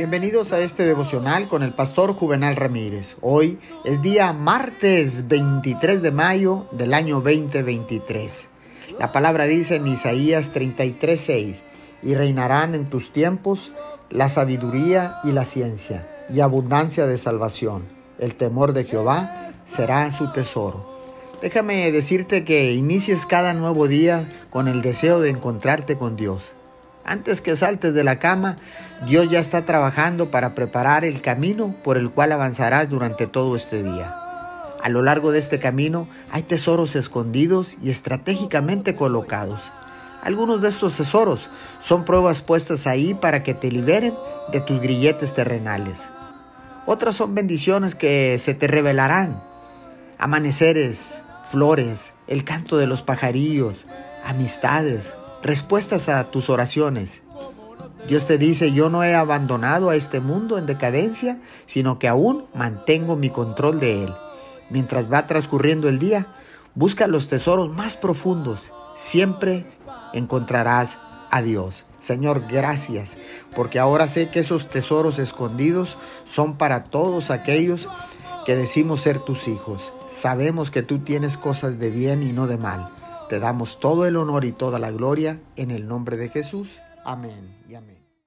Bienvenidos a este devocional con el pastor Juvenal Ramírez. Hoy es día martes 23 de mayo del año 2023. La palabra dice en Isaías 33:6, y reinarán en tus tiempos la sabiduría y la ciencia, y abundancia de salvación. El temor de Jehová será su tesoro. Déjame decirte que inicies cada nuevo día con el deseo de encontrarte con Dios antes que saltes de la cama, Dios ya está trabajando para preparar el camino por el cual avanzarás durante todo este día. A lo largo de este camino hay tesoros escondidos y estratégicamente colocados. Algunos de estos tesoros son pruebas puestas ahí para que te liberen de tus grilletes terrenales. Otras son bendiciones que se te revelarán. Amaneceres, flores, el canto de los pajarillos, amistades, respuestas a tus oraciones. Dios te dice, yo no he abandonado a este mundo en decadencia, sino que aún mantengo mi control de él. Mientras va transcurriendo el día, busca los tesoros más profundos. Siempre encontrarás a Dios. Señor, gracias, porque ahora sé que esos tesoros escondidos son para todos aquellos que decimos ser tus hijos. Sabemos que tú tienes cosas de bien y no de mal. Te damos todo el honor y toda la gloria en el nombre de Jesús. Amén y amén.